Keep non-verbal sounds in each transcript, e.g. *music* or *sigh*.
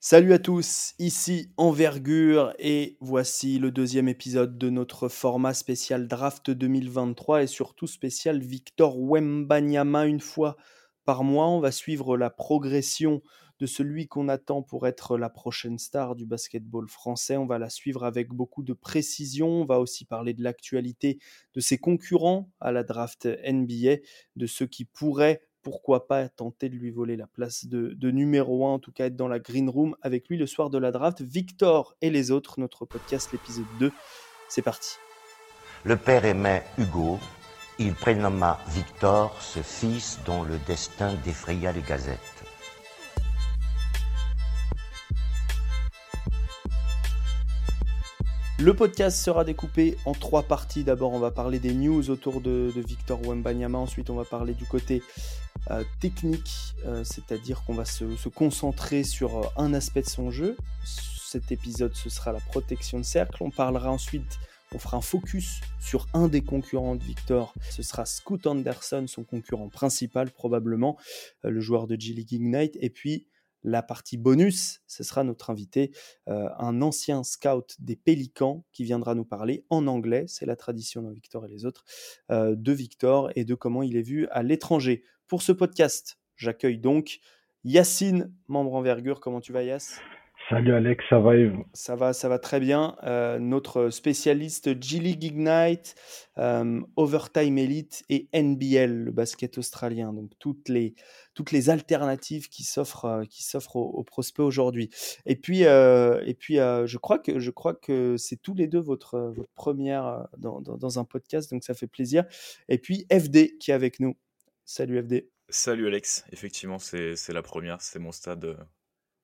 Salut à tous, ici Envergure et voici le deuxième épisode de notre format spécial Draft 2023 et surtout spécial Victor Wembanyama une fois par mois. On va suivre la progression de celui qu'on attend pour être la prochaine star du basketball français. On va la suivre avec beaucoup de précision. On va aussi parler de l'actualité de ses concurrents à la draft NBA, de ceux qui pourraient pourquoi pas tenter de lui voler la place de, numéro 1, en tout cas être dans la green room avec lui le soir de la draft. Victor et les autres, notre podcast, l'épisode 2. C'est parti. Le père aimait Hugo, il prénomma Victor, ce fils dont le destin défraya les gazettes. Le podcast sera découpé en trois parties. D'abord, on va parler des news autour de, Victor Wembanyama. Ensuite, on va parler du côté euh, technique, euh, c'est-à-dire qu'on va se, concentrer sur euh, un aspect de son jeu. Cet épisode, ce sera la protection de cercle. On parlera ensuite, on fera un focus sur un des concurrents de Victor. Ce sera Scoot Anderson, son concurrent principal probablement, le joueur de G-League Ignite. Et puis, la partie bonus, ce sera notre invité, un ancien scout des Pélicans qui viendra nous parler en anglais, c'est la tradition dans Victor et les autres, de Victor et de comment il est vu à l'étranger. Pour ce podcast, j'accueille donc Yacine, membre envergure. Comment tu vas, Yass Salut Alex, ça va Ça va, ça va très bien. Euh, notre spécialiste G-League Ignite, euh, Overtime Elite et NBL, le basket australien. Donc toutes les, toutes les alternatives qui s'offrent, euh, qui s'offrent aux, prospects aujourd'hui. Et puis, et puis je crois que, je crois que c'est tous les deux votre, votre première dans, dans un podcast, donc ça fait plaisir. Et puis FD qui est avec nous. Salut FD. Salut Alex, effectivement c'est la première, c'est mon stade,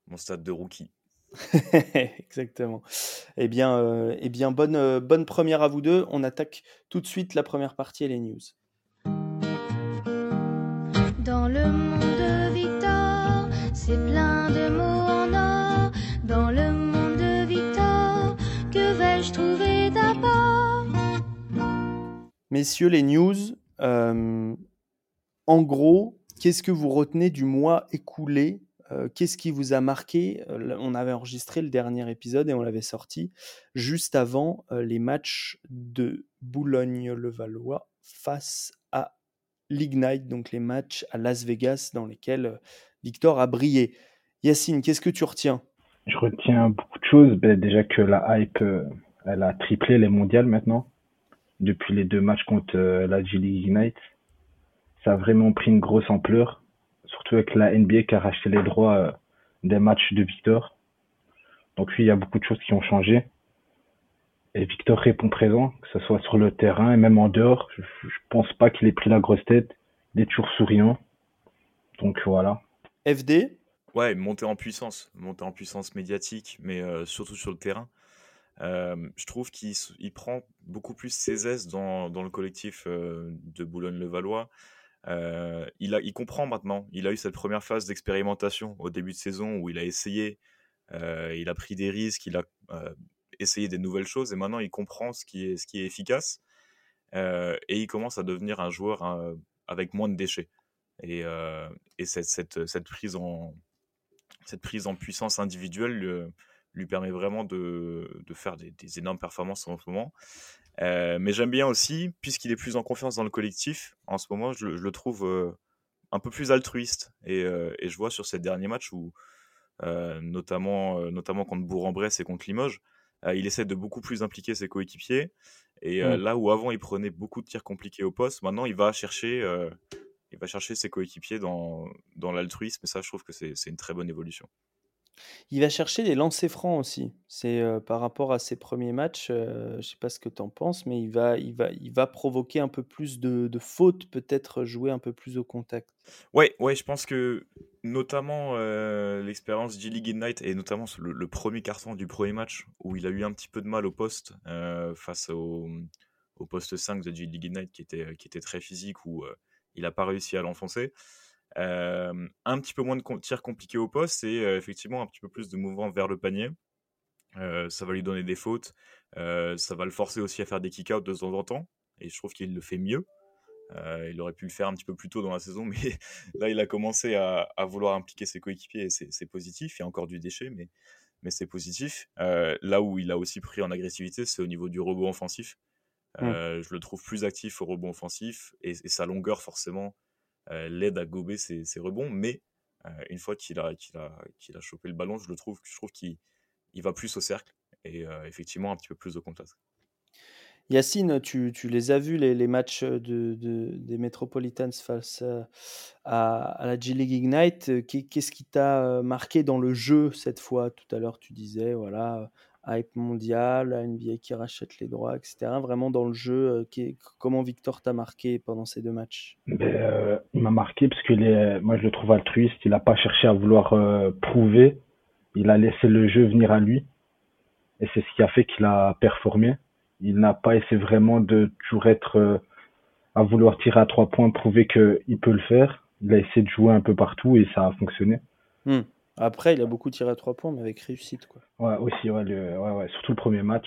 mon stade de rookie. *laughs* Exactement. Eh bien, euh, eh bien bonne, euh, bonne première à vous deux. On attaque tout de suite la première partie et les news. Dans le monde de Victor, c'est plein de mots en or. Dans le monde de Victor, que vais-je trouver d'abord? Messieurs, les news. En gros, qu'est-ce que vous retenez du mois écoulé euh, Qu'est-ce qui vous a marqué? Euh, On avait enregistré le dernier épisode et on l'avait sorti juste avant euh, les matchs de Boulogne-le-Valois face à l'Ignite, donc les matchs à Las Vegas dans lesquels Victor a brillé. Yacine, qu'est-ce que tu retiens? Je retiens beaucoup de choses. Ben, déjà que la hype, elle a triplé les mondiales maintenant, depuis les deux matchs contre la G-League Ignite ça a vraiment pris une grosse ampleur, surtout avec la NBA qui a racheté les droits euh, des matchs de Victor. Donc oui, il y a beaucoup de choses qui ont changé. Et Victor répond présent, que ce soit sur le terrain et même en dehors. Je, ne pense pas qu'il ait pris la grosse tête. Il est toujours souriant. Donc voilà. FD Ouais, monter en puissance, monter en puissance médiatique, mais euh, surtout sur le terrain. Euh, je trouve qu'il prend beaucoup plus ses aises dans, dans le collectif de Boulogne-le-Valois. Euh, il, comprend maintenant. Il a eu cette première phase d'expérimentation au début de saison où il a essayé, euh, il a pris des risques, il a euh, essayé des nouvelles choses et maintenant il comprend ce qui est, efficace et il commence à devenir un joueur hein, avec moins de déchets. Et, et cette, prise en, puissance individuelle lui permet vraiment de, faire des, énormes performances en ce moment. Euh, mais j'aime bien aussi, puisqu'il est plus en confiance dans le collectif, en ce moment, je, le trouve euh, un peu plus altruiste. Et, euh, et, je vois sur ces derniers matchs où, notamment, notamment contre Bourg-en-Bresse et contre Limoges, il essaie de beaucoup plus impliquer ses coéquipiers. Et là où avant il prenait beaucoup de tirs compliqués au poste, maintenant il va chercher, il va chercher ses coéquipiers dans, dans l'altruisme. Et ça, je trouve que c'est une très bonne évolution. Il va chercher des lancers francs aussi. C'est, par rapport à ses premiers matchs, je ne sais pas ce que tu en penses, mais il va il va il va provoquer un peu plus de fautes, peut-être jouer un peu plus au contact. Ouais, ouais, je pense que notamment, l'expérience G-League Ignite et notamment le premier carton du premier match où il a eu un petit peu de mal au poste, face au, poste 5 de G-League Ignite qui était, qui était très physique où, il n'a pas réussi à l'enfoncer un petit peu moins de tirs compliqués au poste et effectivement un petit peu plus de mouvement vers le panier. ça va lui donner des fautes. ça va le forcer aussi à faire des kick-outs de temps en temps. Et je trouve qu'il le fait mieux. il aurait pu le faire un petit peu plus tôt dans la saison, *laughs* mais là, il a commencé à, vouloir impliquer ses coéquipiers et c'est positif. Il y a encore du déchet, mais, mais c'est positif. là où il a aussi pris en agressivité, c'est au niveau du robot offensif. Mmh. Je le trouve plus actif au rebond offensif et, sa longueur, forcément, l'aide à gober ses, rebonds. Mais une fois qu'il a, qu'il a, a chopé le ballon, je le trouve, je trouve qu'il il va plus au cercle et effectivement un petit peu plus de contact. Yacine, tu, les as vus, les, matchs de, des Metropolitans face à, la G-League Ignite. Qu'est-ce qui t'a marqué dans le jeu cette fois? Tout à l'heure, tu disais, voilà, hype mondial, la NBA qui rachète les droits, etc. Vraiment dans le jeu, comment Victor t'a marqué pendant ces deux matchs? Ben, euh, Il m'a marqué parce que moi je le trouve altruiste, il n'a pas cherché à vouloir euh, prouver, il a laissé le jeu venir à lui. Et c'est ce qui a fait qu'il a performé. Il n'a pas essayé vraiment de toujours être euh, à vouloir tirer à trois points, prouver qu'il peut le faire. Il a essayé de jouer un peu partout et ça a fonctionné. Hmm. Après, il a beaucoup tiré à trois points, mais avec réussite. Quoi. Ouais, aussi, ouais, ouais, ouais, surtout le premier match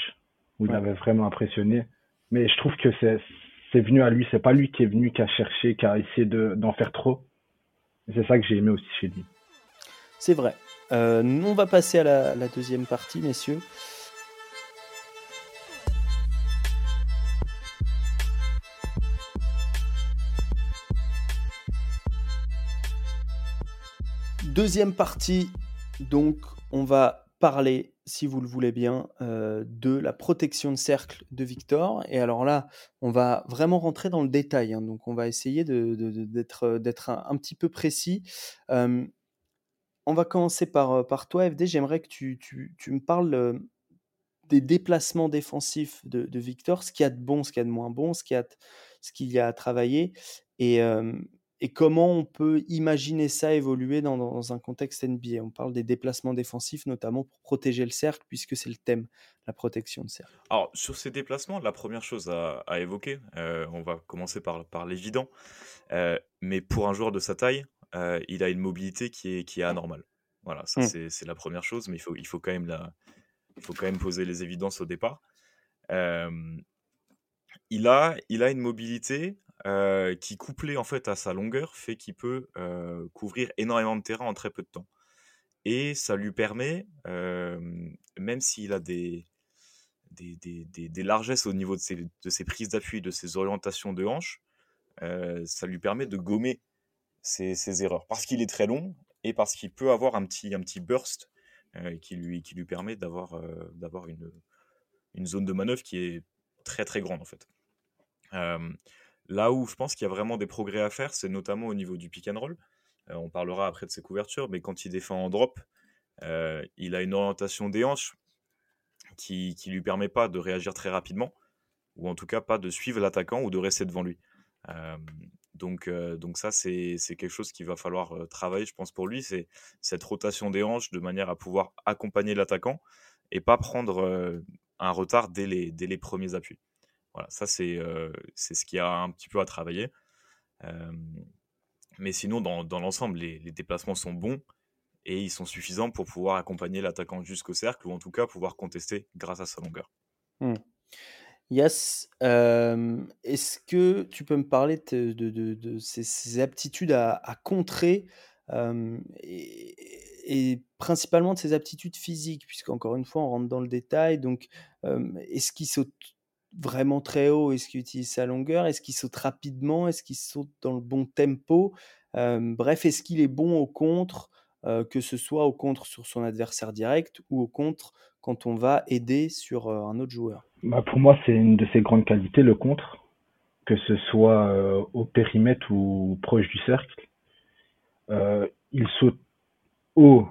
où il avait vraiment impressionné. Mais je trouve que c'est, c'est venu à lui, c'est pas lui qui est venu, qui a cherché, qui a essayé de, d'en faire trop. c'est ça que j'ai aimé aussi chez lui. C'est vrai. Euh, on va passer à la deuxième partie, messieurs. Deuxième partie, donc on va parler, si vous le voulez bien, euh, de la protection de cercle de Victor. Et alors là, on va vraiment rentrer dans le détail. Hein. donc on va essayer d'être un, petit peu précis. Euh, on va commencer par, toi, FD. J'aimerais que tu, me parles euh, des déplacements défensifs de, Victor, ce qu'il y a de bon, ce qu'il y a de moins bon, ce qu'il y a, ce qu'il y a à travailler. Et, et comment on peut imaginer ça évoluer dans, un contexte NBA On parle des déplacements défensifs, notamment pour protéger le cercle, puisque c'est le thème, la protection de cercle. Alors, sur ces déplacements, la première chose à, évoquer, euh, on va commencer par, par l'évident, euh, mais pour un joueur de sa taille, euh, il a une mobilité qui est, qui est anormale. Voilà, ça mmh. c'est la première chose, mais il faut, il, faut quand même la, il faut quand même poser les évidences au départ. il, a, il a une mobilité euh, qui couplé en fait à sa longueur fait qu'il peut euh, couvrir énormément de terrain en très peu de temps. Et ça lui permet, euh, même s'il a des, largesses au niveau de ses, prises d'appui, de ses orientations de hanche, ça lui permet de gommer ses, erreurs. Parce qu'il est très long et parce qu'il peut avoir un petit, burst qui, lui, permet d'avoir d'avoir une, une zone de manœuvre qui est très très grande en fait. Là où je pense qu'il y a vraiment des progrès à faire, c'est notamment au niveau du pick and roll. Euh, on parlera après de ses couvertures, mais quand il défend en drop, euh, il a une orientation des hanches qui ne lui permet pas de réagir très rapidement, ou en tout cas pas de suivre l'attaquant ou de rester devant lui. Euh, donc, ça, c'est quelque chose qu'il va falloir travailler, je pense, pour lui, c'est cette rotation des hanches de manière à pouvoir accompagner l'attaquant et pas prendre un retard dès les, dès les premiers appuis. Voilà, ça c'est ce qu'il y a un petit peu à travailler. mais sinon, dans, dans l'ensemble, les, déplacements sont bons et ils sont suffisants pour pouvoir accompagner l'attaquant jusqu'au cercle ou en tout cas pouvoir contester grâce à sa longueur. Mmh. Yes. Est-ce que tu peux me parler de, de, de, aptitudes à, contrer et, principalement de ces aptitudes physiques, puisqu'encore une fois, on rentre dans le détail. Donc, est-ce qu'il saute vraiment très haut Est-ce qu'il utilise sa longueur Est-ce qu'il saute rapidement Est-ce qu'il saute dans le bon tempo Bref, est-ce qu'il est bon au contre, que ce soit au contre sur son adversaire direct ou au contre quand on va aider sur un autre joueur? Bah Pour moi, c'est une de ses grandes qualités, le contre, que ce soit au périmètre ou proche du cercle. il saute haut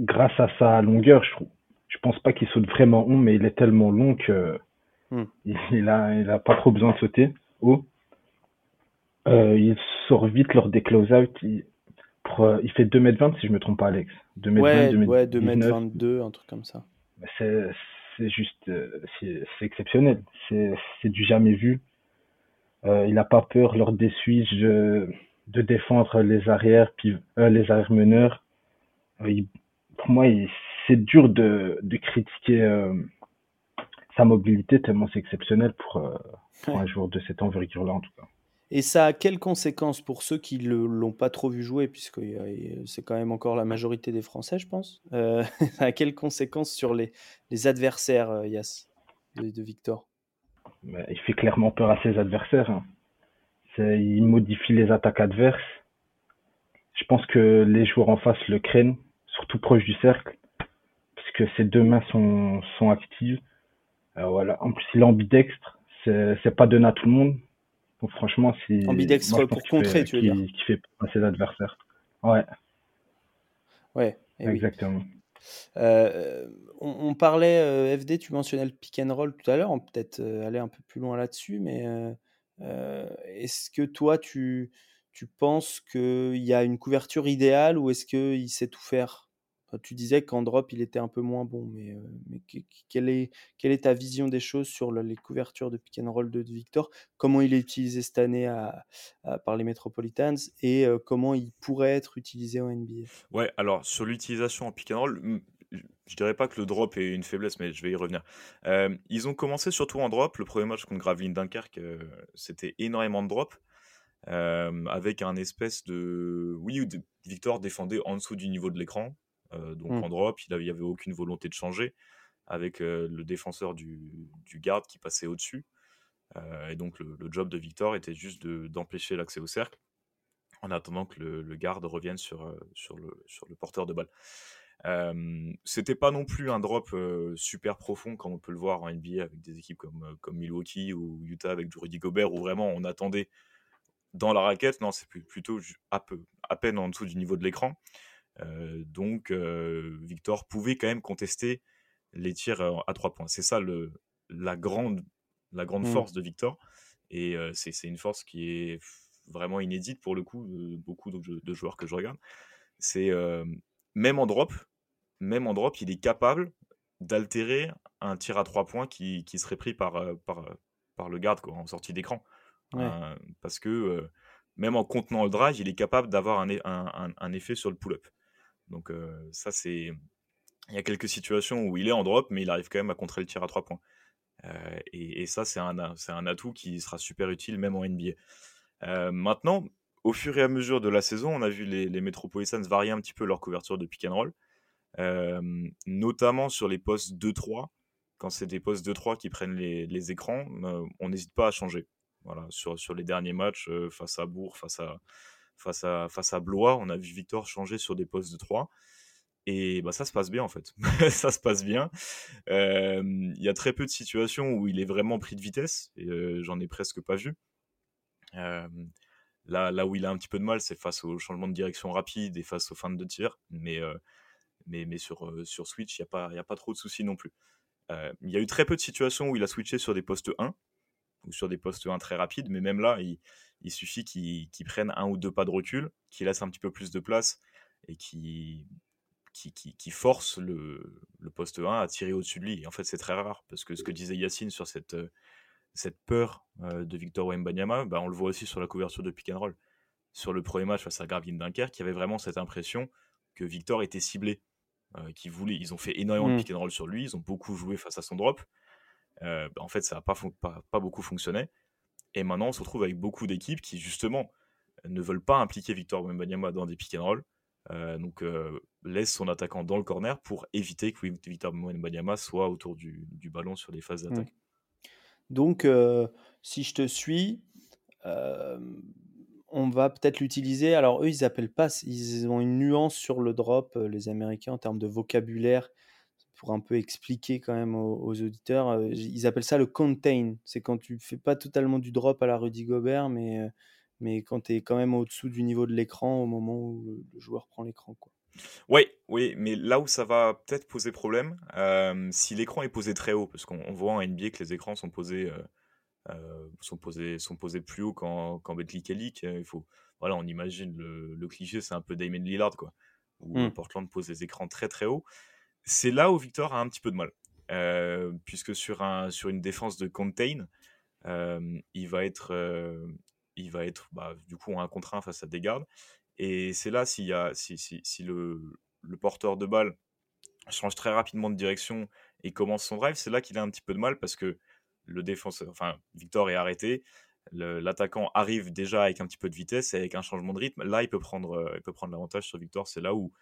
grâce à sa longueur, je trouve. Je pense pas qu'il saute vraiment haut, mais il est tellement long que Hmm. Il, a, il a pas trop besoin de sauter haut. Euh, il sort vite lors des close-out. Il, euh, il fait 2m20 si je me trompe pas, Alex. 2m20, ouais, 2m, ouais 2m22, un truc comme ça. C'est, c'est juste, euh, c'est, exceptionnel. C'est, c'est du jamais vu. Euh, il n'a pas peur lors des switches de, de défendre les arrières, puis, euh, les arrières meneurs. Il, pour moi, c'est dur de, de critiquer sa mobilité tellement c'est exceptionnel pour, pour un joueur de cette envergure-là en tout cas. Et ça a quelles conséquences pour ceux qui ne l'ont pas trop vu jouer, puisque c'est quand même encore la majorité des Français, je pense. Euh, *laughs* ça a quelles conséquences sur les, les adversaires, euh, Yass, de, Victor? Il fait clairement peur à ses adversaires. Hein. Il modifie les attaques adverses. Je pense que les joueurs en face le craignent, surtout proche du cercle, parce que ses deux mains sont, sont actives. Euh, voilà. En plus, il est ambidextre. C'est pas donné à tout le monde franchement, c'est. Ambidextre pour contrer, tu veux dire. Qui fait passer l'adversaire. Ouais. Ouais. Eh Exactement. Euh, on, parlait, euh, FD, tu mentionnais le pick and roll tout à l'heure, on peut peut-être euh, aller un peu plus loin là-dessus, mais est-ce que toi, tu, tu penses qu'il y a une couverture idéale ou est-ce qu'il sait tout faire? Tu disais qu'en drop, il était un peu moins bon, mais, quelle, est, ta vision des choses sur les couvertures de pick and roll de, Victor? Comment il est utilisé cette année par les Metropolitans et comment il pourrait être utilisé en NBA Ouais, alors sur l'utilisation en pick and roll, je dirais pas que le drop est une faiblesse, mais je vais y revenir. ils ont commencé surtout en drop. Le premier match contre Gravelines Dunkerque, c'était énormément de drop. avec un espèce de. Oui, Victor défendait en dessous du niveau de l'écran. Euh, donc mmh. en drop, il n'y avait aucune volonté de changer avec euh, le défenseur du, garde qui passait au-dessus. Euh, et donc le, job de Victor était juste d'empêcher l'accès au cercle en attendant que le, garde revienne sur, sur, le, sur le porteur de balle. Euh, c'était pas non plus un drop super profond comme on peut le voir en NBA avec des équipes comme, comme Milwaukee ou Utah avec Rudy Gobert où vraiment on attendait dans la raquette. Non, c'est plutôt à, peu, à peine en dessous du niveau de l'écran. Donc, Victor pouvait quand même contester les tirs à trois points. C'est ça le, la grande, la grande mmh. force de Victor. Et c'est une force qui est vraiment inédite pour le coup, de beaucoup de, joueurs que je regarde. C'est même en drop, même en drop, il est capable d'altérer un tir à trois points qui, qui serait pris par, par, par le garde quoi, en sortie d'écran. parce que même en contenant le drive, il est capable d'avoir un, un, un, effet sur le pull-up. Donc ça, c'est... Il y a quelques situations où il est en drop, mais il arrive quand même à contrer le tir à trois points. et, ça, c'est un, c'est un atout qui sera super utile même en NBA. maintenant, au fur et à mesure de la saison, on a vu les, les Metropolitans varier un petit peu leur couverture de pick and roll, notamment sur les postes 2-3. Quand c'est des postes 2-3 qui prennent les, les écrans, on n'hésite pas à changer. Voilà, sur, sur les derniers matchs, face à Bourg, face à, face à, face à Blois. On a vu Victor changer sur des postes de 3. Et bah, ça se passe bien en fait. *laughs* ça se passe bien. Il y a très peu de situations où il est vraiment pris de vitesse. J'en ai presque pas vu. là, là où il a un petit peu de mal, c'est face au changement de direction rapide et face aux fins de tir. Mais, mais, mais sur, sur Switch, il n'y a, a pas trop de soucis non plus. Il y a eu très peu de situations où il a switché sur des postes 1 ou sur des postes 1 très rapides, mais même là, il, il suffit qu'il prenne un ou deux pas de recul, qu'il laisse un petit peu plus de place et qui qui, qui, force le, le, poste 1 à tirer au-dessus de lui. Et en fait, c'est très rare, parce que ce que disait Yacine sur cette, cette peur euh, de Victor Wembanyama, bah, on le voit aussi sur la couverture de pick and roll. Sur le premier match face à Gravin Dunkerque, il y avait vraiment cette impression que Victor était ciblé, euh, voulait, ils ont fait énormément de mmh. pick and roll sur lui, ils ont beaucoup joué face à son drop. Euh, bah, en fait, ça n'a pas, pas, pas, beaucoup fonctionné. Et maintenant, on se retrouve avec beaucoup d'équipes qui, justement, ne veulent pas impliquer Victor Wembanyama dans des pick and roll. Euh, donc, euh, laisse son attaquant dans le corner pour éviter que Victor Wembanyama soit autour du, ballon sur les phases d'attaque. Mmh. Donc, euh, si je te suis, on va peut-être l'utiliser. Alors, eux, ils appellent pas, ils ont une nuance sur le drop, les Américains, en termes de vocabulaire pour un peu expliquer quand même aux, auditeurs, euh, ils appellent ça le contain. C'est quand tu fais pas totalement du drop à la Rudy Gobert, mais, euh, mais quand tu es quand même au-dessous du niveau de l'écran au moment où le, joueur prend l'écran. Quoi. Oui, oui, mais là où ça va peut-être poser problème, euh, si l'écran est posé très haut, parce qu'on voit en NBA que les écrans sont posés, sont posés, sont posés plus haut qu'en qu Betclic il faut, voilà, on imagine le, cliché, c'est un peu Damon Lillard, quoi, où mmh. Portland pose des écrans très très hauts c'est là où Victor a un petit peu de mal. Euh, puisque sur, un, sur une défense de contain, euh, il va être, euh, il va être bah, du coup un contre un face à des gardes. Et c'est là si le, le, porteur de balle change très rapidement de direction et commence son drive, c'est là qu'il a un petit peu de mal parce que le défenseur, enfin Victor est arrêté, l'attaquant arrive déjà avec un petit peu de vitesse et avec un changement de rythme. Là, il peut prendre, il peut prendre l'avantage sur Victor. C'est là où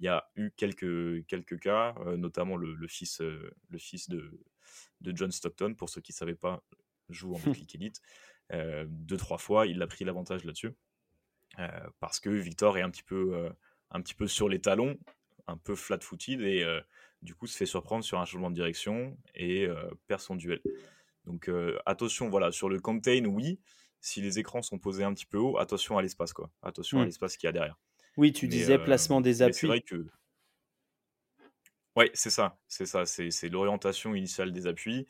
il y a eu quelques, quelques cas, notamment le, fils, le fils de, de John Stockton, pour ceux qui ne savaient pas, joue en *laughs* Betclic Elite. deux, trois fois, il a pris l'avantage là-dessus. parce que Victor est un petit peu, un petit peu sur les talons, un peu flat-footed et du coup se fait surprendre sur un changement de direction et perd son duel. Donc attention, voilà, sur le contain, oui, si les écrans sont posés un petit peu haut, attention à l'espace, quoi. Attention à mmh. l'espace qu'il y a derrière. Oui, tu disais placement des appuis. C'est vrai que. Ouais, c'est ça, c'est ça, c'est l'orientation initiale des appuis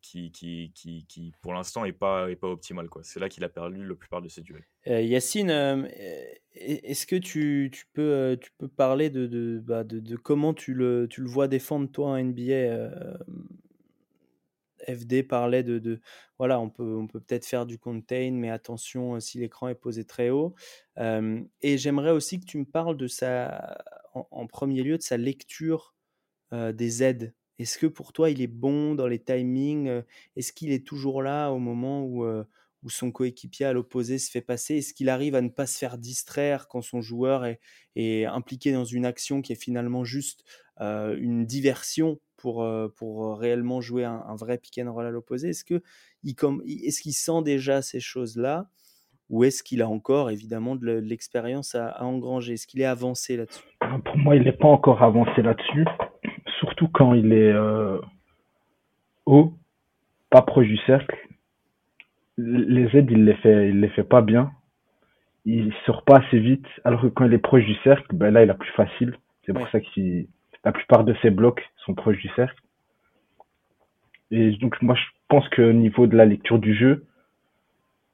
qui, qui, qui, qui, pour l'instant, n'est pas, est pas optimale. C'est là qu'il a perdu la plupart de ses duels. Yacine, est-ce que tu, tu, peux, tu peux parler de, de, bah, de, de, comment tu le, tu le vois défendre, toi, en NBA FD parlait de, voilà, on peut on peut peut-être faire du contain, mais attention si l'écran est posé très haut. et j'aimerais aussi que tu me parles de sa, en, premier lieu, de sa lecture des aides est-ce que pour toi, il est bon dans les timings Est-ce qu'il est toujours là au moment où, où son coéquipier à l'opposé se fait passer? Est-ce qu'il arrive à ne pas se faire distraire quand son joueur est impliqué dans une action qui est finalement juste une diversion pour, pour réellement jouer un, vrai pick and roll à l'opposé Est-ce qu'il est qu'il sent déjà ces choses-là ou est-ce qu'il a encore évidemment de l'expérience à, à engranger? Est-ce qu'il est avancé là-dessus? Pour moi, il n'est pas encore avancé là-dessus surtout quand il est euh, haut, pas proche du cercle. Les aides, il les fait, il les fait pas bien. Il sort pas assez vite, alors que quand il est proche du cercle, ben là, il a plus facile. C'est pour ça que la plupart de ses blocs sont proches du cercle. Et donc, moi, je pense qu'au niveau de la lecture du jeu,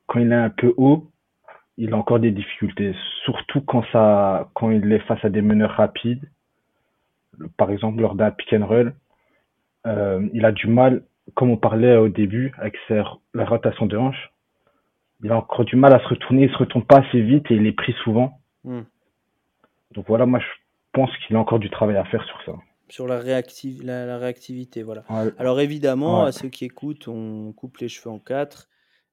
quand il est un peu haut, il a encore des difficultés, surtout quand ça, quand il est face à des meneurs rapides par exemple lors d'un pick and roll, euh, il a du mal, comme on parlait au début, avec la rotation de hanche, il a encore du mal à se retourner, il se retourne pas assez vite et il est pris souvent. Hmm. Donc voilà, moi je pense qu'il a encore du travail à faire sur ça. Sur la, la, réactivité, voilà. Alors évidemment, à ceux qui écoutent, on coupe les cheveux en quatre.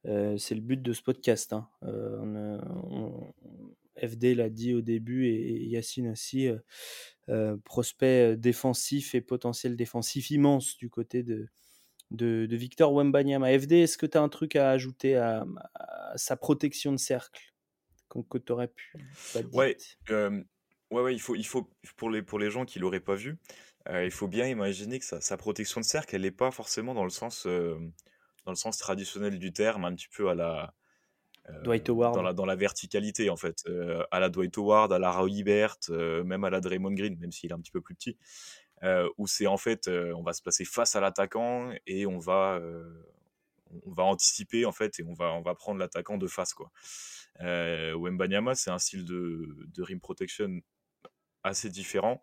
Euh, c'est le but de ce podcast. Hein. Euh, FD l'a dit au début et, Yacine aussi. Euh, prospect défensif et potentiel défensif immense du côté de, de, Victor Wembanyama. FD, est-ce que tu as un truc à ajouter à, sa protection de cercle que tu aurais pu ouais, ouais, ouais, il faut, il faut pour, les, pour les gens qui ne l'auraient pas vu, il faut bien imaginer que sa, protection de cercle, elle n'est pas forcément dans le sens dans le sens traditionnel du terme, un petit peu à la, euh, Dwight Howard. Dans la, dans la verticalité, en fait. Euh, à la Dwight Howard, à la Roy euh, même à la Draymond Green, même s'il est un petit peu plus petit. où c'est en fait, on va se placer face à l'attaquant et on va, on va anticiper, en fait, et on va, on va prendre l'attaquant de face, quoi. Wembanyama, c'est un style de, de rim protection assez différent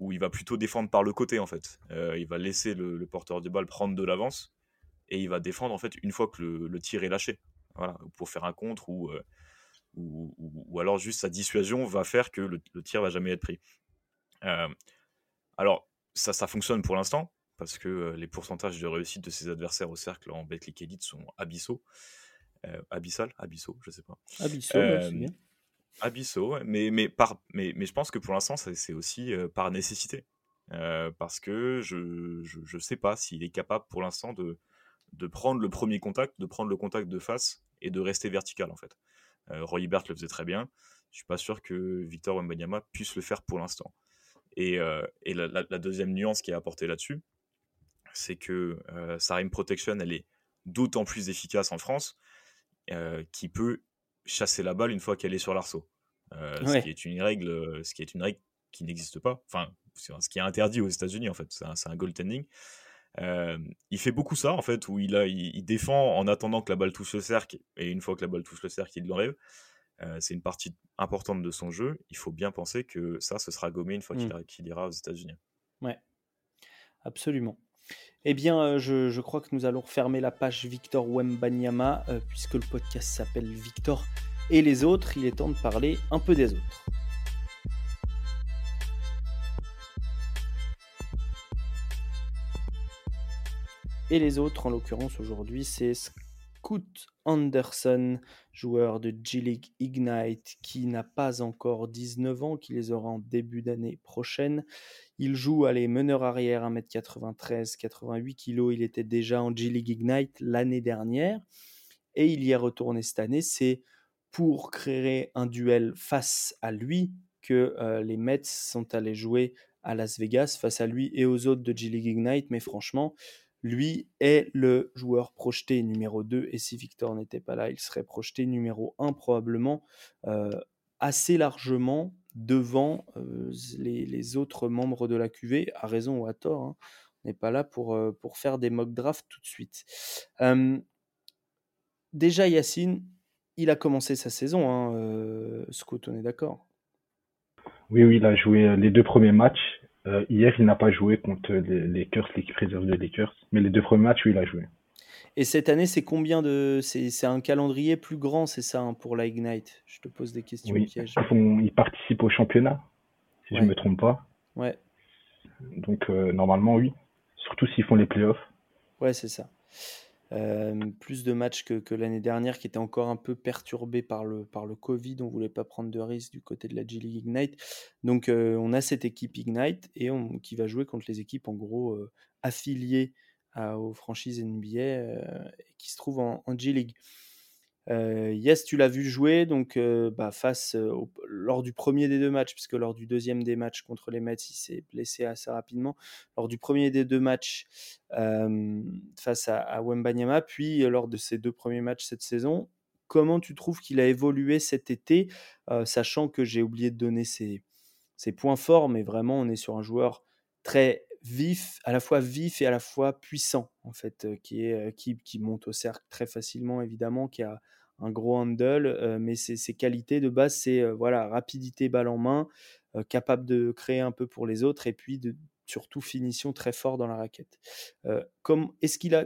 où il va plutôt défendre par le côté en fait. il va laisser le, porteur de balle prendre de l'avance et il va défendre en fait une fois que le, le tir est lâché pour faire un contre euh, ou, ou, alors juste sa dissuasion va faire que le, tir va jamais être pris. Euh, alors, ça, ça fonctionne pour l'instant, parce que euh, les pourcentages de réussite de ses adversaires au cercle en Betclic Elite sont abyssaux. abyssal? Abyssaux, je sais pas. Abyssaux, bien. Abyssaux, mais, mais, par, mais, mais je pense que pour l'instant, c'est aussi par nécessité. parce que je ne sais pas s'il est capable pour l'instant de, de prendre le premier contact, de prendre le contact de face et de rester vertical en fait. Roy Hibbert le faisait très bien. Je suis pas sûr que Victor Wembanyama puisse le faire pour l'instant. Et, euh, la, deuxième nuance qui est apportée là-dessus, c'est que sa rim protection, elle est d'autant plus efficace en France, qui peut chasser la balle une fois qu'elle est sur l'arceau. Ce qui est une règle, ce qui est une règle qui n'existe pas. Enfin, ce qui est interdit aux États-Unis en fait. C'est un, un goaltending il fait beaucoup ça en fait, où il, a, il, défend en attendant que la balle touche le cercle, et une fois que la balle touche le cercle, il l'enlève. c'est une partie importante de son jeu. Il faut bien penser que ça, ce sera gommé une fois qu'il mmh. ira aux États-Unis. Ouais, absolument. Eh bien, euh, je, crois que nous allons refermer la page Victor Wembanyama, euh, puisque le podcast s'appelle Victor et les autres. Il est temps de parler un peu des autres. Et les autres, en l'occurrence aujourd'hui, c'est Scoot Anderson, joueur de G-League Ignite, qui n'a pas encore 19 ans, qui les aura en début d'année prochaine, il joue à les meneurs arrière 1m93, 88 kg. Il était déjà en G-League Ignite l'année dernière et il y est retourné cette année. C'est pour créer un duel face à lui que euh, les Mets sont allés jouer à Las Vegas face à lui et aux autres de G-League Ignite. Mais franchement, lui est le joueur projeté numéro 2 et si Victor n'était pas là, il serait projeté numéro 1 probablement euh, assez largement devant euh, les, autres membres de la QV, à raison ou à tort. Hein. On n'est pas là pour, pour faire des mock drafts tout de suite déjà Yacine, il a commencé sa saison, hein, Scott, on est d'accord? Oui, oui, il a joué euh, les deux premiers matchs. Euh, hier, il n'a pas joué contre les Lakers, l'équipe réserve de Lakers. Mais les deux premiers matchs, oui, il a joué. Et cette année, c'est combien de. C'est un calendrier plus grand, c'est ça, hein, pour la Ignite? Je te pose des questions oui. Ils, participent au championnat, si je ne me trompe pas. Ouais. Donc, normalement, oui. Surtout s'ils font les playoffs. Ouais, c'est ça. Euh, plus de matchs que, l'année dernière, qui était encore un peu perturbé par le, par le Covid. On voulait pas prendre de risques du côté de la G League Ignite. Donc, euh, on a cette équipe Ignite et on, qui va jouer contre les équipes en gros euh, aux franchises NBA qui se trouvent en, en G League. Euh, yes, tu l'as vu jouer donc euh, bah, face euh, lors du premier des deux matchs, puisque lors du deuxième des matchs contre les Mets, il s'est blessé assez rapidement. Lors du premier des deux matchs face à, à Wembanyama, puis lors de ces deux premiers matchs cette saison, comment tu trouves qu'il a évolué cet été, sachant que j'ai oublié de donner ses, ses, points forts, mais vraiment on est sur un joueur très vif, à la fois vif et à la fois puissant, en fait, qui, est, qui, qui monte au cercle très facilement, évidemment, qui a un gros handle, mais ses, qualités de base, c'est voilà, rapidité, balle en main, capable de créer un peu pour les autres, et puis de, surtout finition très fort dans la raquette. comme, est-ce qu'il a,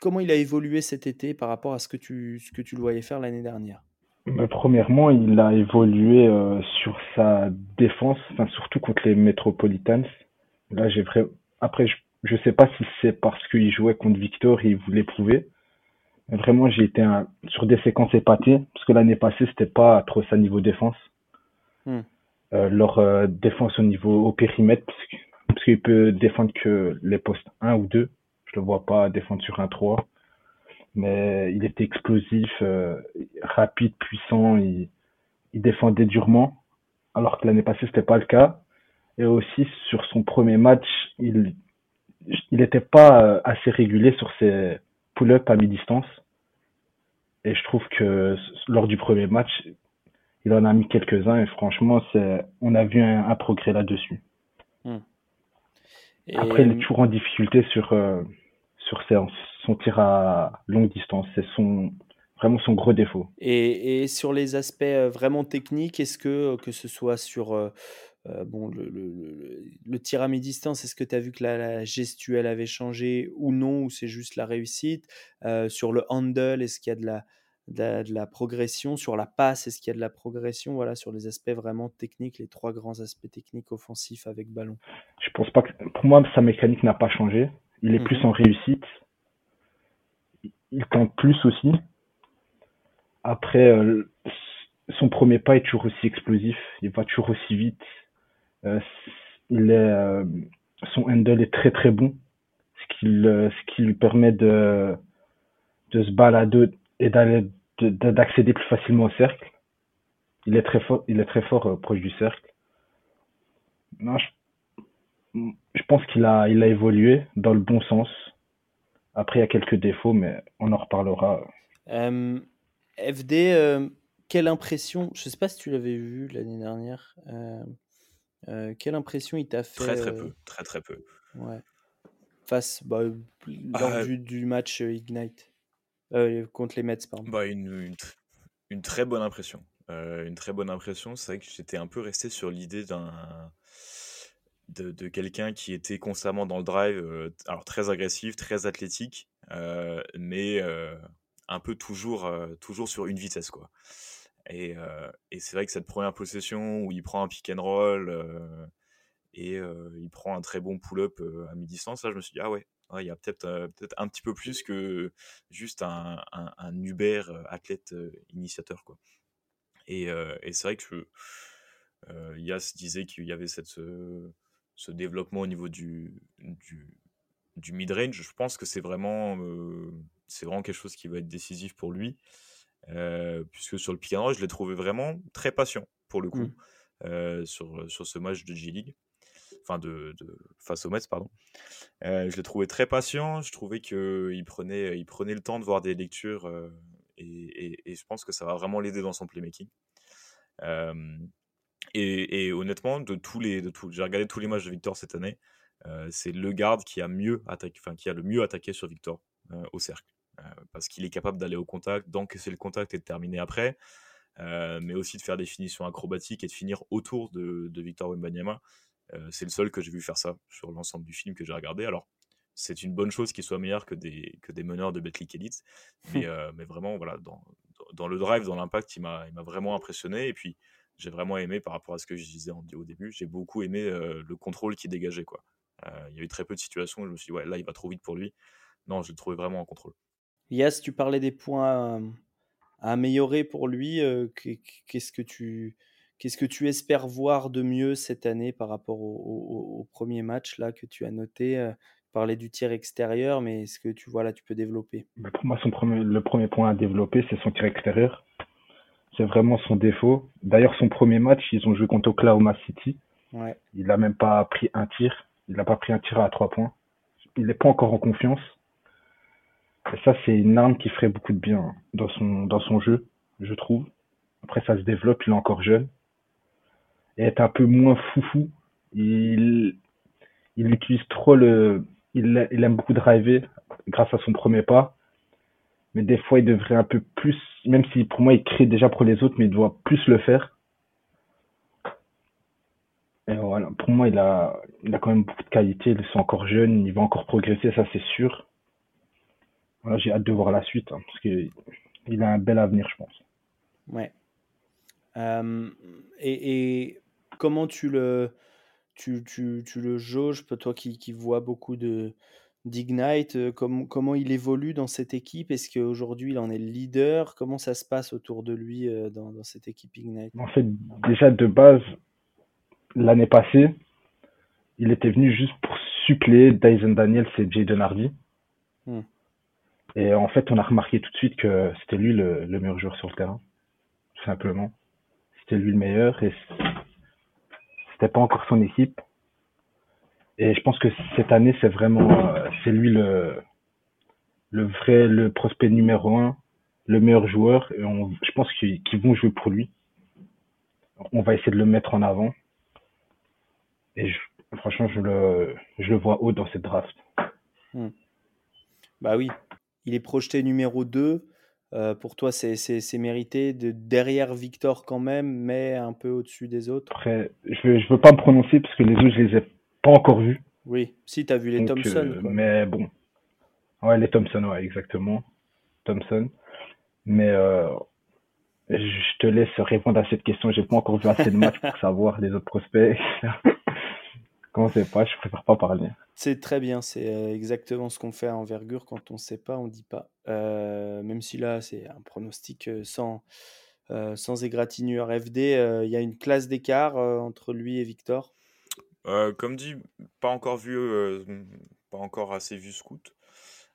comment il a évolué cet été par rapport à ce que tu, ce que tu le voyais faire l'année dernière? Bah, Premièrement, il a évolué sur sa défense, surtout contre les Metropolitans. Là, j'ai vrai... Après, je, je sais pas si c'est parce qu'il jouait contre Victor et il voulait prouver. Mais vraiment, j'ai été sur des séquences épatées, parce que l'année passée, c'était pas trop ça niveau défense. Hmm. Euh, leur euh, défense au niveau au périmètre, parce qu'il peut défendre que les postes 1 ou 2. Je le vois pas défendre sur un 3. Mais il était explosif, euh, rapide, puissant, il, il défendait durement. Alors que l'année passée, c'était pas le cas. Et aussi, sur son premier match, il il n'était pas euh, assez régulier sur ses pull-ups à mi-distance. Et je trouve que lors du premier match, il en a mis quelques-uns et franchement, on a vu un, progrès là-dessus. Hmm. Après, il est toujours en difficulté sur, euh, sur ses, son tir à longue distance. C'est son, vraiment son gros défaut. Et, et sur les aspects euh, vraiment techniques, est-ce que, que ce soit sur, euh, bon, le, le, le, tir à mi-distance, est-ce que tu as vu que la, gestuelle avait changé ou non, ou c'est juste la réussite? Euh, Sur le handle, est-ce qu'il y a de la, de la, progression? Sur la passe, est-ce qu'il y a de la progression? Voilà, sur les aspects vraiment techniques, les trois grands aspects techniques offensifs avec ballon. Je pense pas que, pour moi, sa mécanique n'a pas changé. Il est plus mmh en réussite. Il tente plus aussi. Après, euh, son premier pas est toujours aussi explosif. Il va toujours aussi vite. Euh, euh, son handle est très très bon, ce qui, lui permet de, se balader et d'accéder plus facilement au cercle. Il est très fort, il est très fort euh, proche du cercle. Je, pense qu'il a, il a évolué dans le bon sens. Après, il y a quelques défauts, mais on en reparlera. FD, quelle impression Je ne sais pas si tu l'avais vu l'année dernière. Euh, quelle impression il t'a fait Très très peu, très très peu. Ouais. Face bah, lors ah, du, match Ignite contre les Mets, pardon. Bah, une, une, très bonne impression. une très bonne impression. C'est vrai que j'étais un peu resté sur l'idée d'un de, de quelqu'un qui était constamment dans le drive, alors très agressif, très athlétique, mais un peu toujours, toujours sur une vitesse quoi. Et, et c'est vrai que cette première possession où il prend un pick and roll et il prend un très bon pull-up à mi-distance, là je me suis dit, ah ouais, il y a peut-être peut un petit peu plus que juste un, un, Uber athlète initiateur. Quoi. Et, c'est vrai que Yas disait qu'il y avait cette, ce, développement au niveau du, du, mid-range. Je pense que c'est vraiment, c'est vraiment quelque chose qui va être décisif pour lui. Puisque sur le pick je l'ai trouvé vraiment très patient pour le coup mmh. sur, sur ce match de G-League enfin de, face au Mets, pardon. Euh, je l'ai trouvé très patient. Je trouvais qu'il prenait, il prenait le temps de voir des lectures euh, et, je pense que ça va vraiment l'aider dans son playmaking. Euh, et, honnêtement, de tous les, de tout, j'ai regardé tous les matchs de Victor cette année. c'est le garde qui a mieux attaqué, enfin qui a le mieux attaqué sur Victor au cercle, parce qu'il est capable d'aller au contact, d'encaisser le contact et de terminer après. mais aussi de faire des finitions acrobatiques et de finir autour de, de Victor Wembanyama. Euh, c'est le seul que j'ai vu faire ça sur l'ensemble du film que j'ai regardé. Alors, c'est une bonne chose qu'il soit meilleur que des, que des meneurs de Betclic Elite. *laughs* Mais, euh, mais vraiment, voilà, dans, dans le drive, dans l'impact, il m'a vraiment impressionné. Et puis, j'ai vraiment aimé, par rapport à ce que je disais au début, j'ai beaucoup aimé euh, le contrôle qu'il dégageait. Quoi. il y a eu très peu de situations où je me suis dit, ouais, là, il va trop vite pour lui. Non, je l'ai trouvé vraiment en contrôle. Yes, tu parlais des points à améliorer pour lui. Qu'est-ce que tu Qu'est-ce que tu espères voir de mieux cette année par rapport au, premier match là que tu as noté Parler du tir extérieur, mais est-ce que tu vois là, tu peux développer? Bah, Pour moi, son premier, le premier point à développer, c'est son tir extérieur. C'est vraiment son défaut. D'ailleurs, son premier match, ils ont joué contre Oklahoma City. Ouais. Il n'a même pas pris un tir. Il n'a pas pris un tir à trois points. Il n'est pas encore en confiance. Ça, c'est une arme qui ferait beaucoup de bien dans son, dans son jeu, je trouve. Après, ça se développe, il est encore jeune et être un peu moins foufou. Il, il utilise trop le, il, il aime beaucoup driver grâce à son premier pas. Mais des fois, il devrait un peu plus, même si pour moi, il crée déjà pour les autres, mais il doit plus le faire. Et voilà, pour moi, il a, il a quand même beaucoup de qualité. Il est encore jeune, il va encore progresser, ça c'est sûr. Voilà, j'ai hâte de voir la suite, hein, parce qu'il il a un bel avenir, je pense. Ouais. Euh, et, et, comment tu le, tu, tu, tu le jauges, toi qui, qui vois beaucoup de d'Ignite, euh, comment, il évolue dans cette équipe? Est-ce qu'aujourd'hui il en est le leader? Comment ça se passe autour de lui euh, dans, dans cette équipe Ignite? En fait, déjà de base, l'année passée, il était venu juste pour suppléer Dyson Daniels et Jaden Hardy. Hmm. Et en fait, on a remarqué tout de suite que c'était lui le, le meilleur joueur sur le terrain, tout simplement. C'était lui le meilleur et pas encore son équipe. Et je pense que cette année, c'est vraiment, c'est lui le, le vrai, le prospect numéro un, le meilleur joueur. Et je pense qu'ils vont jouer pour lui. On va essayer de le mettre en avant. Et franchement, je le, je le vois haut dans cette draft. Hmm. Bah oui, il est projeté numéro 2. Euh, pour toi, c'est mérité de derrière Victor quand même, mais un peu au-dessus des autres? Après, je ne veux, pas me prononcer parce que les autres, je les ai pas encore vus. Oui, si, tu as vu les Thompson. Euh, mais bon. Ouais, les Thompson, ouais, exactement. Thompson. Mais euh, je te laisse répondre à cette question. J'ai pas encore vu assez de matchs pour savoir les autres prospects. *laughs* Quand on sait pas, je préfère pas parler. C'est très bien, c'est euh, exactement ce qu'on fait à envergure. Quand on ne sait pas, on ne dit pas. Euh, même si là, c'est un pronostic euh, sans, sans égratignure FD, il y a une classe d'écart entre lui et Victor. comme dit, pas encore vu, pas encore assez vu Scout.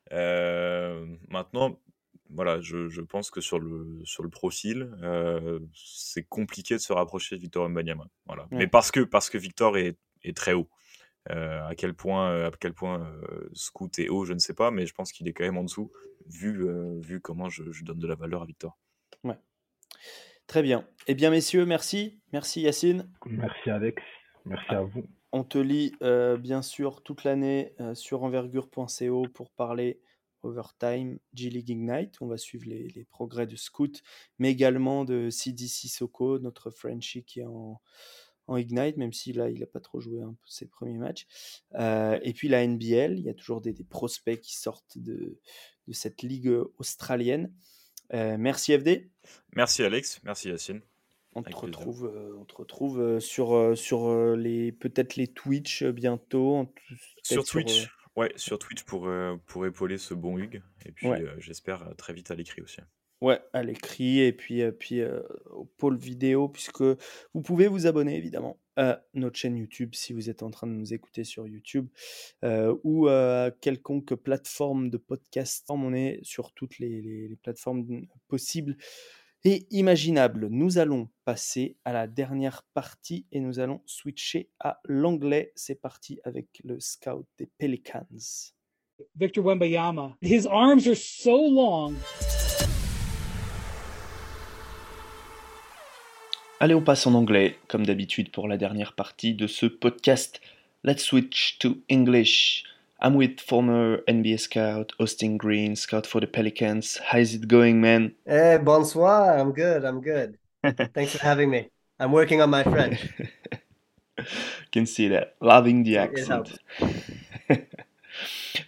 maintenant, voilà, je, je, pense que sur le, sur le profil, c'est compliqué de se rapprocher de Victor Mbanyama. Voilà. Mais parce que, parce que Victor est est très haut. Euh, à quel point, euh, à quel point euh, Scoot est haut, je ne sais pas, mais je pense qu'il est quand même en dessous, vu, vu comment je, donne de la valeur à Victor. Ouais. Très bien. Eh bien, messieurs, merci. Merci Yacine. Merci Alex. Merci à vous. On te lit bien sûr toute l'année sur envergure.co pour parler Overtime, G-League Ignite. On va suivre les, les, progrès de Scoot, mais également de CDC Soko, notre Frenchie qui est en, en Ignite, même si là, il n'a pas trop joué ses premiers matchs. Euh, et puis la NBL, il y a toujours des, prospects qui sortent de, de cette ligue australienne. Euh, merci FD. Merci Alex, merci Yacine. On te, retrouve, euh, on te retrouve sur, sur les peut-être les Twitch bientôt. Sur Twitch Ouais, sur Twitch pour, pour épauler ce bon Hugues. Et puis j'espère très vite à l'écrit aussi. Ouais, à l'écrit et puis, puis au pôle vidéo, puisque vous pouvez vous abonner évidemment à notre chaîne YouTube si vous êtes en train de nous écouter sur YouTube ou à quelconque plateforme de podcast. On est sur toutes les, les plateformes possibles et imaginables. Nous allons passer à la dernière partie et nous allons switcher à l'anglais. C'est parti avec le scout des Pelicans. Victor Wembayama, his arms are so long. Allez, on passe en anglais, comme d'habitude pour la dernière partie de ce podcast. Let's switch to English. I'm with former NBA scout Austin Green, scout for the Pelicans. How's it going, man? Hey, bonsoir. I'm good. I'm good. Thanks for having me. I'm working on my French. *laughs* Can see that. Loving the accent. *laughs*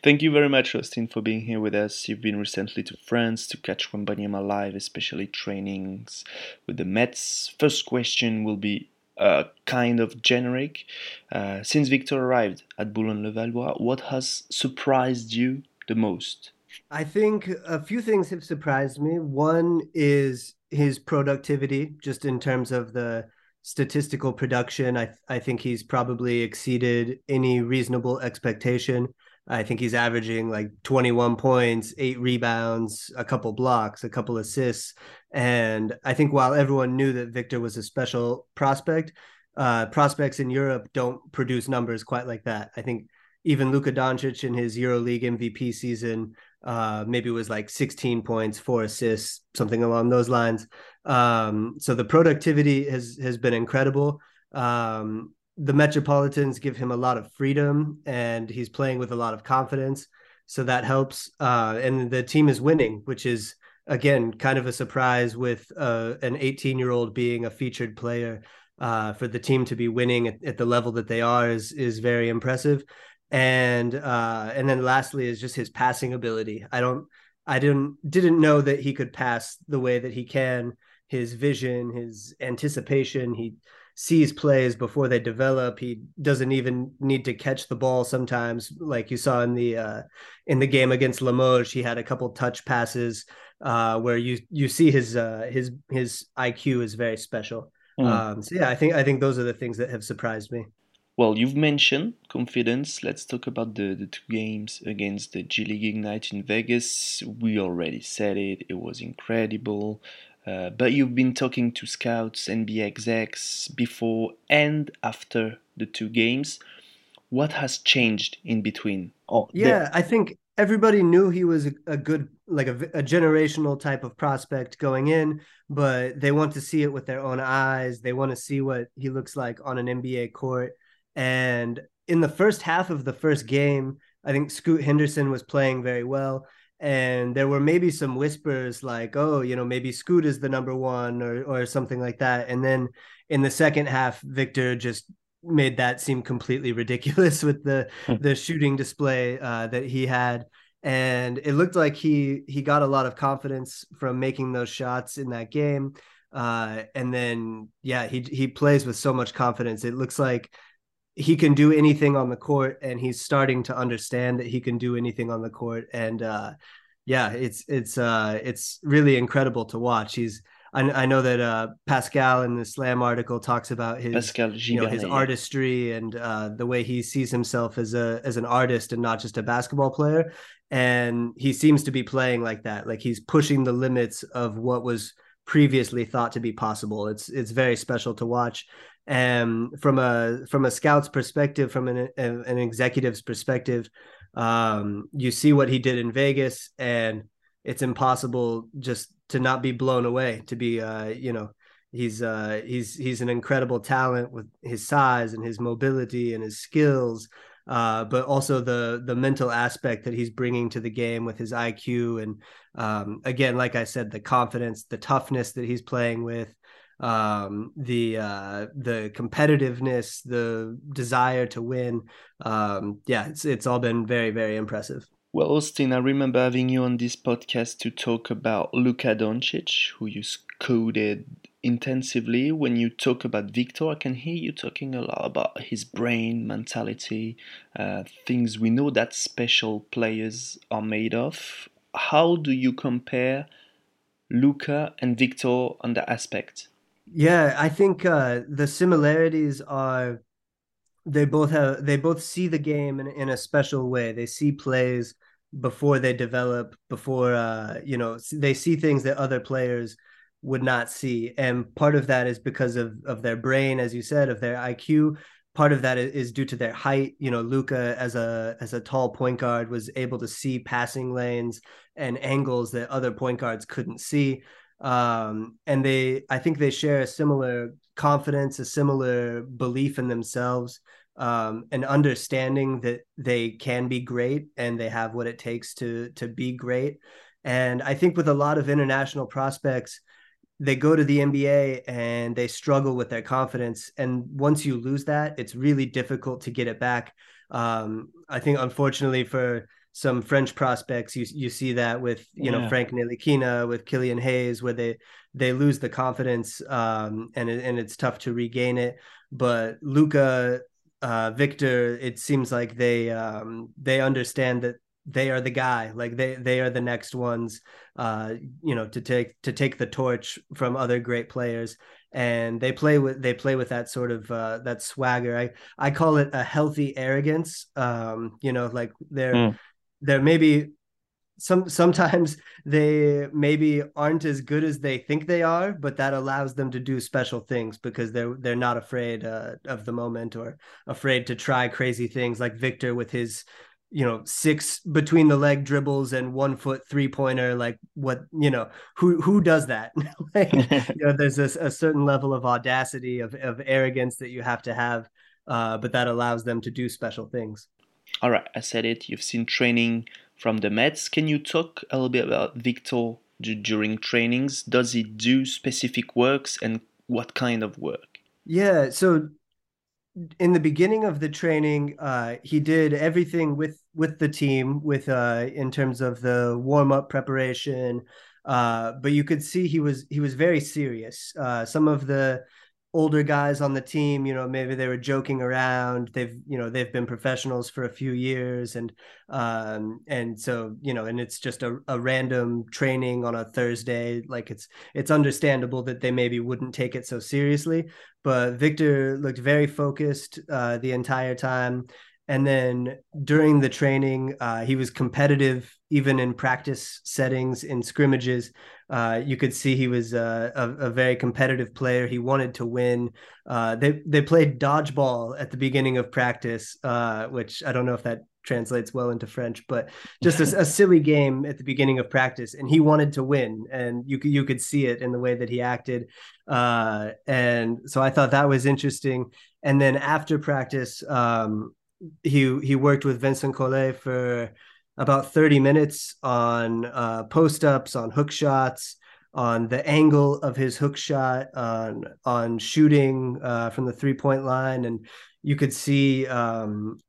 Thank you very much, Austin, for being here with us. You've been recently to France to catch Wembanyama live, especially trainings with the Mets. First question will be uh, kind of generic. Uh, since Victor arrived at Boulogne-Levallois, what has surprised you the most? I think a few things have surprised me. One is his productivity, just in terms of the statistical production. I I think he's probably exceeded any reasonable expectation. I think he's averaging like 21 points, eight rebounds, a couple blocks, a couple assists. And I think while everyone knew that Victor was a special prospect, uh, prospects in Europe don't produce numbers quite like that. I think even Luka Doncic in his EuroLeague MVP season, uh, maybe was like 16 points, four assists, something along those lines. Um, so the productivity has has been incredible. Um, the Metropolitans give him a lot of freedom and he's playing with a lot of confidence. So that helps. Uh, and the team is winning, which is, again, kind of a surprise with uh, an 18 year old being a featured player. Uh, for the team to be winning at, at, the level that they are is is very impressive. And uh, and then lastly is just his passing ability. I don't I didn't didn't know that he could pass the way that he can. His vision, his anticipation, he sees plays before they develop. He doesn't even need to catch the ball sometimes, like you saw in the uh, in the game against Limoges. He had a couple touch passes uh, where you you see his uh, his his IQ is very special. Mm. Um, so yeah, I think I think those are the things that have surprised me. Well, you've mentioned confidence. Let's talk about the, the two games against the G League Ignite in Vegas. We already said it, it was incredible. Uh, but you've been talking to scouts, NBA execs before and after the two games. What has changed in between? Oh, yeah, the- I think everybody knew he was a, a good, like a, a, generational type of prospect going in, but they want to see it with their own eyes. They want to see what he looks like on an NBA court. And in the first half of the first game, I think Scoot Henderson was playing very well and there were maybe some whispers like oh you know maybe scoot is the number one or or something like that and then in the second half victor just made that seem completely ridiculous *laughs* with the hmm. the shooting display uh, that he had and it looked like he he got a lot of confidence from making those shots in that game uh, and then yeah he he plays with so much confidence it looks like he can do anything on the court and he's starting to understand that he can do anything on the court. And uh, yeah it's it's uh, it's really incredible to watch. He's I, I know that uh, Pascal in the Slam article talks about his Pascal you know, his artistry and uh, the way he sees himself as a as an artist and not just a basketball player. And he seems to be playing like that, like he's pushing the limits of what was previously thought to be possible. It's it's very special to watch and from a from a scout's perspective from an, an executive's perspective um, you see what he did in vegas and it's impossible just to not be blown away to be uh, you know he's uh, he's he's an incredible talent with his size and his mobility and his skills uh, but also the the mental aspect that he's bringing to the game with his IQ and um, again, like I said, the confidence, the toughness that he's playing with, um, the uh, the competitiveness, the desire to win. Um, yeah, it's it's all been very very impressive. Well, Austin, I remember having you on this podcast to talk about Luka Doncic, who you coded intensively. When you talk about Victor, I can hear you talking a lot about his brain, mentality, uh, things we know that special players are made of. How do you compare Luka and Victor on that aspect? Yeah, I think uh, the similarities are they both have they both see the game in, in a special way. They see plays before they develop, before uh, you know they see things that other players would not see, and part of that is because of of their brain, as you said, of their IQ. Part of that is due to their height. You know, Luca as a as a tall point guard was able to see passing lanes and angles that other point guards couldn't see um, and they i think they share a similar confidence a similar belief in themselves um, an understanding that they can be great and they have what it takes to to be great and i think with a lot of international prospects they go to the NBA and they struggle with their confidence. And once you lose that, it's really difficult to get it back. Um, I think, unfortunately, for some French prospects. You you see that with you yeah. know Frank Ntilikina, with Killian Hayes, where they they lose the confidence um, and it, and it's tough to regain it. But Luca, uh, Victor, it seems like they um, they understand that they are the guy like they they are the next ones uh you know to take to take the torch from other great players and they play with they play with that sort of uh that swagger i i call it a healthy arrogance um you know like they're mm there maybe some sometimes *laughs* they maybe aren't as good as they think they are but that allows them to do special things because they're they're not afraid uh, of the moment or afraid to try crazy things. Like Victor with his you know six between the leg dribbles and one foot three pointer like what you know who who does that? *laughs* Like, *laughs* you know there's a, a certain level of audacity of, of arrogance that you have to have uh, but that allows them to do special things all right, I said it. You've seen training from the Mets. Can you talk a little bit about Victor during trainings? Does he do specific works and what kind of work? Yeah, so in the beginning of the training, uh, he did everything with with the team, with uh, in terms of the warm up preparation. Uh, but you could see he was he was very serious. Uh, some of the older guys on the team you know maybe they were joking around they've you know they've been professionals for a few years and um and so you know and it's just a, a random training on a thursday like it's it's understandable that they maybe wouldn't take it so seriously but victor looked very focused uh the entire time and then during the training uh, he was competitive even in practice settings in scrimmages uh, you could see he was uh, a, a, very competitive player. He wanted to win. Uh, they they played dodgeball at the beginning of practice, uh, which I don't know if that translates well into French, but just a, a, silly game at the beginning of practice, and he wanted to win, and you could you could see it in the way that he acted, uh, and so I thought that was interesting. And then after practice, um, he he worked with Vincent Collet for about 30 minutes on uh, post ups, on hook shots, on the angle of his hook shot, on on shooting uh, from the three point line, and you could see, um,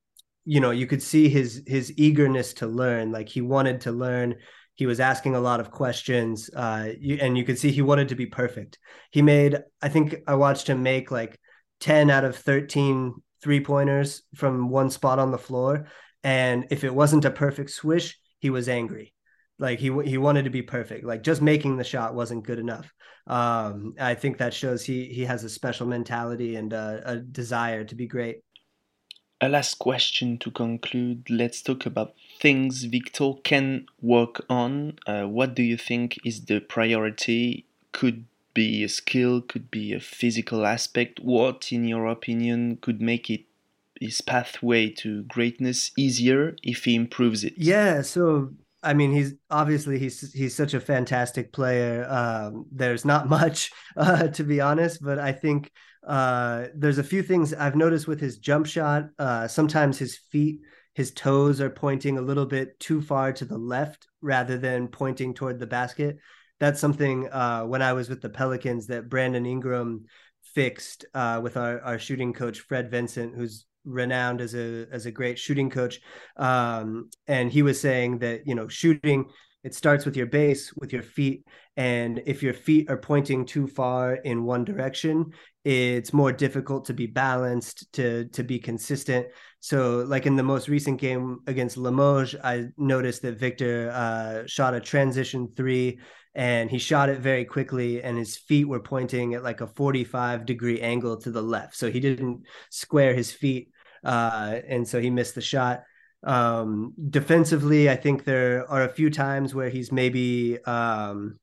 you know, you could see his his eagerness to learn. Like he wanted to learn. He was asking a lot of questions, uh, you, and you could see he wanted to be perfect. He made, I think, I watched him make like 10 out of 13 three pointers from one spot on the floor and if it wasn't a perfect swish, he was angry. Like he he wanted to be perfect. Like just making the shot wasn't good enough. Um, I think that shows he he has a special mentality and a, a desire to be great. A last question to conclude. Let's talk about things Victor can work on. Uh, what do you think is the priority? Could be a skill, could be a physical aspect. What, in your opinion, could make it his pathway to greatness easier if he improves it? Yeah, so I mean, he's obviously he's he's such a fantastic player. Um, there's not much *laughs* uh, to be honest, but I think uh, there's a few things I've noticed with his jump shot. Uh, sometimes his feet, his toes are pointing a little bit too far to the left rather than pointing toward the basket. That's something uh, when I was with the Pelicans that Brandon Ingram fixed uh, with our, our shooting coach Fred Vincent, who's renowned as a as a great shooting coach. Um, and he was saying that you know shooting it starts with your base, with your feet, and if your feet are pointing too far in one direction, it's more difficult to be balanced, to to be consistent. So, like in the most recent game against Limoges, I noticed that Victor uh, shot a transition three and he shot it very quickly and his feet were pointing at like a 45 degree angle to the left so he didn't square his feet uh, and so he missed the shot um, defensively i think there are a few times where he's maybe um,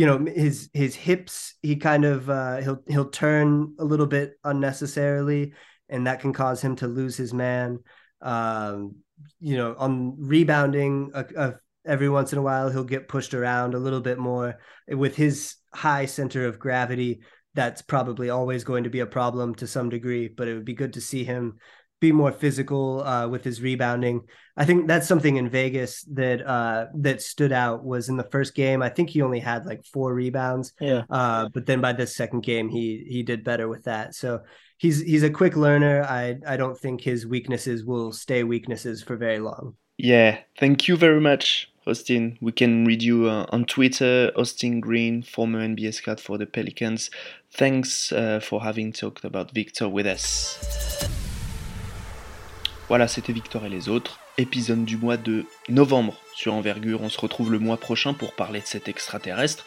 you know his his hips he kind of uh, he'll he'll turn a little bit unnecessarily and that can cause him to lose his man. Um, you know on rebounding a, a every once in a while he'll get pushed around a little bit more with his high center of gravity. That's probably always going to be a problem to some degree but it would be good to see him be more physical uh, with his rebounding i think that's something in vegas that uh, that stood out was in the first game i think he only had like four rebounds yeah uh, but then by the second game he he did better with that so he's he's a quick learner i i don't think his weaknesses will stay weaknesses for very long yeah, thank you very much, Austin. We can read you uh, on Twitter, Austin Green, former NBA scout for the Pelicans. Thanks uh, for having talked about Victor with us. Voilà, c'était Victor et les autres. Épisode du mois de novembre sur Envergure. On se retrouve le mois prochain pour parler de cet extraterrestre.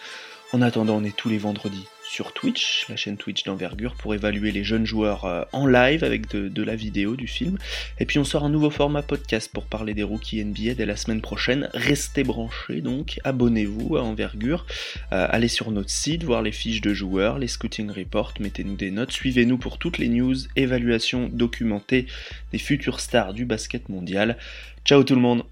En attendant, on est tous les vendredis sur Twitch, la chaîne Twitch d'envergure, pour évaluer les jeunes joueurs euh, en live avec de, la vidéo du film. Et puis on sort un nouveau format podcast pour parler des rookies NBA dès la semaine prochaine. Restez branchés donc, abonnez-vous à Envergure, euh, allez sur notre site, voir les fiches de joueurs, les scouting reports, mettez-nous des notes, suivez-nous pour toutes les news, évaluations documentées des futures stars du basket mondial. Ciao tout le monde